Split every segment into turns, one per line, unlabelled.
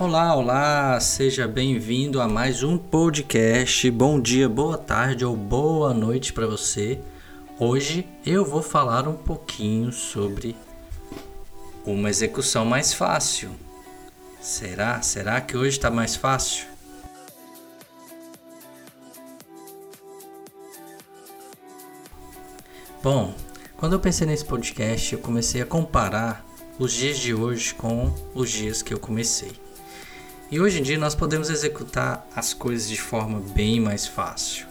Olá, olá, seja bem-vindo a mais um podcast. Bom dia, boa tarde ou boa noite para você. Hoje eu vou falar um pouquinho sobre uma execução mais fácil. Será? Será que hoje está mais fácil? Bom, quando eu pensei nesse podcast, eu comecei a comparar os dias de hoje com os dias que eu comecei. E hoje em dia nós podemos executar as coisas de forma bem mais fácil.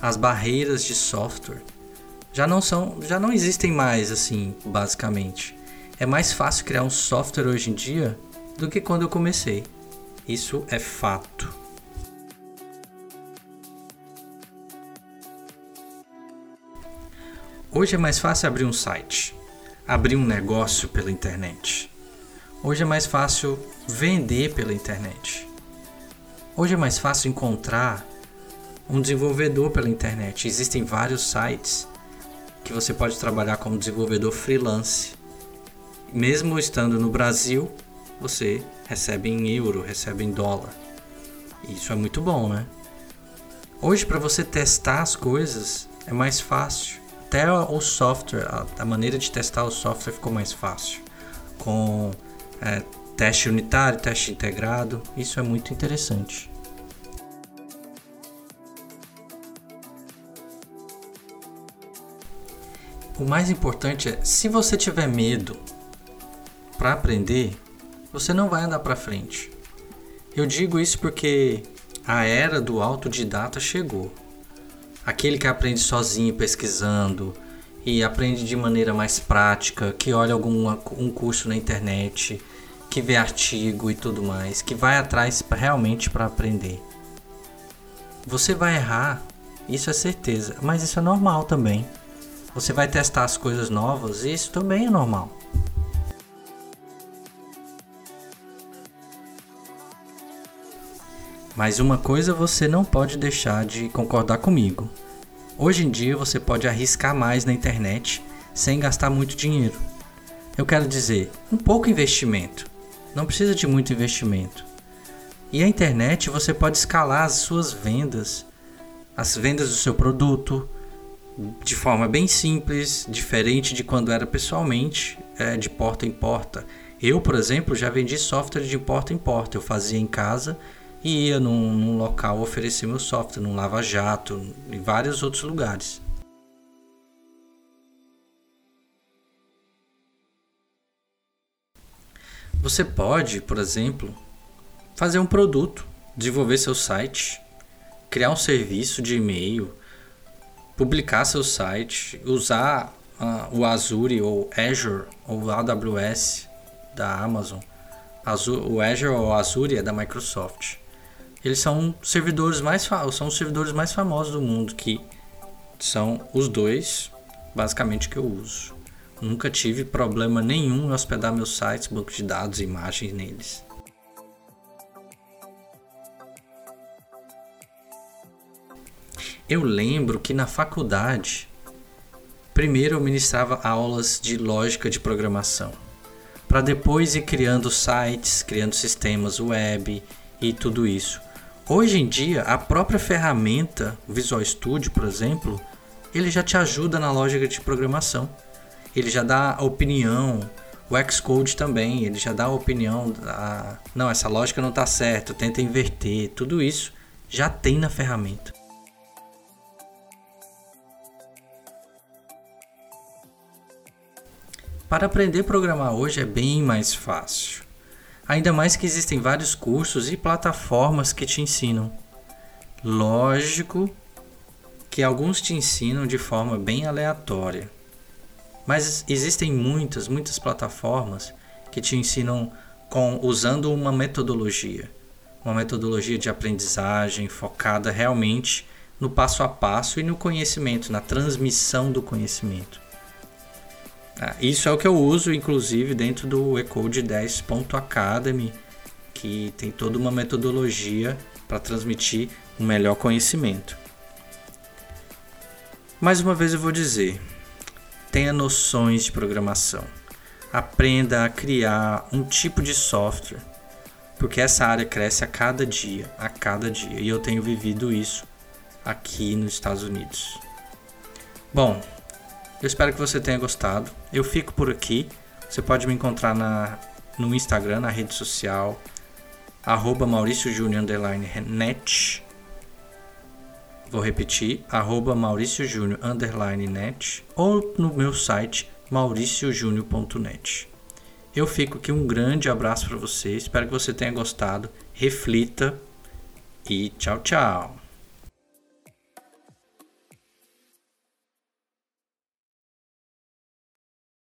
As barreiras de software já não são, já não existem mais assim, basicamente. É mais fácil criar um software hoje em dia do que quando eu comecei. Isso é fato. Hoje é mais fácil abrir um site, abrir um negócio pela internet. Hoje é mais fácil vender pela internet. Hoje é mais fácil encontrar um desenvolvedor pela internet. Existem vários sites que você pode trabalhar como desenvolvedor freelance. Mesmo estando no Brasil, você recebe em euro, recebe em dólar. Isso é muito bom, né? Hoje, para você testar as coisas, é mais fácil. Até o software, a maneira de testar o software ficou mais fácil. Com é, teste unitário, teste integrado. Isso é muito interessante. O mais importante é, se você tiver medo para aprender, você não vai andar para frente. Eu digo isso porque a era do autodidata chegou. Aquele que aprende sozinho pesquisando, e aprende de maneira mais prática, que olha algum um curso na internet, que vê artigo e tudo mais, que vai atrás pra, realmente para aprender. Você vai errar, isso é certeza, mas isso é normal também. Você vai testar as coisas novas isso também é normal. Mas uma coisa você não pode deixar de concordar comigo. Hoje em dia você pode arriscar mais na internet sem gastar muito dinheiro. Eu quero dizer, um pouco investimento. Não precisa de muito investimento. E a internet você pode escalar as suas vendas, as vendas do seu produto, de forma bem simples, diferente de quando era pessoalmente, é, de porta em porta. Eu, por exemplo, já vendi software de porta em porta. Eu fazia em casa e ia num, num local oferecer meu software, num lava-jato, em vários outros lugares. Você pode, por exemplo, fazer um produto, desenvolver seu site, criar um serviço de e-mail, publicar seu site, usar uh, o Azure ou Azure ou AWS da Amazon. Azure, o Azure ou Azure é da Microsoft eles são servidores mais são os servidores mais famosos do mundo que são os dois basicamente que eu uso. Nunca tive problema nenhum em hospedar meus sites, banco de dados, imagens neles. Eu lembro que na faculdade, primeiro eu ministrava aulas de lógica de programação, para depois ir criando sites, criando sistemas web e tudo isso. Hoje em dia, a própria ferramenta Visual Studio, por exemplo, ele já te ajuda na lógica de programação. Ele já dá a opinião, o Xcode também, ele já dá a opinião, não, essa lógica não está certa, tenta inverter, tudo isso já tem na ferramenta. Para aprender a programar hoje é bem mais fácil. Ainda mais que existem vários cursos e plataformas que te ensinam. Lógico que alguns te ensinam de forma bem aleatória. Mas existem muitas, muitas plataformas que te ensinam com usando uma metodologia, uma metodologia de aprendizagem focada realmente no passo a passo e no conhecimento, na transmissão do conhecimento. Ah, isso é o que eu uso, inclusive, dentro do Ecode 10.academy, que tem toda uma metodologia para transmitir um melhor conhecimento. Mais uma vez eu vou dizer: tenha noções de programação. Aprenda a criar um tipo de software. porque essa área cresce a cada dia, a cada dia, e eu tenho vivido isso aqui nos Estados Unidos. Bom, eu espero que você tenha gostado. Eu fico por aqui. Você pode me encontrar na, no Instagram, na rede social, arroba Maurício Júnior net. Vou repetir, arroba Maurício Júnior net ou no meu site mauriciojúnior.net. Eu fico aqui um grande abraço para você. Espero que você tenha gostado. Reflita e tchau, tchau.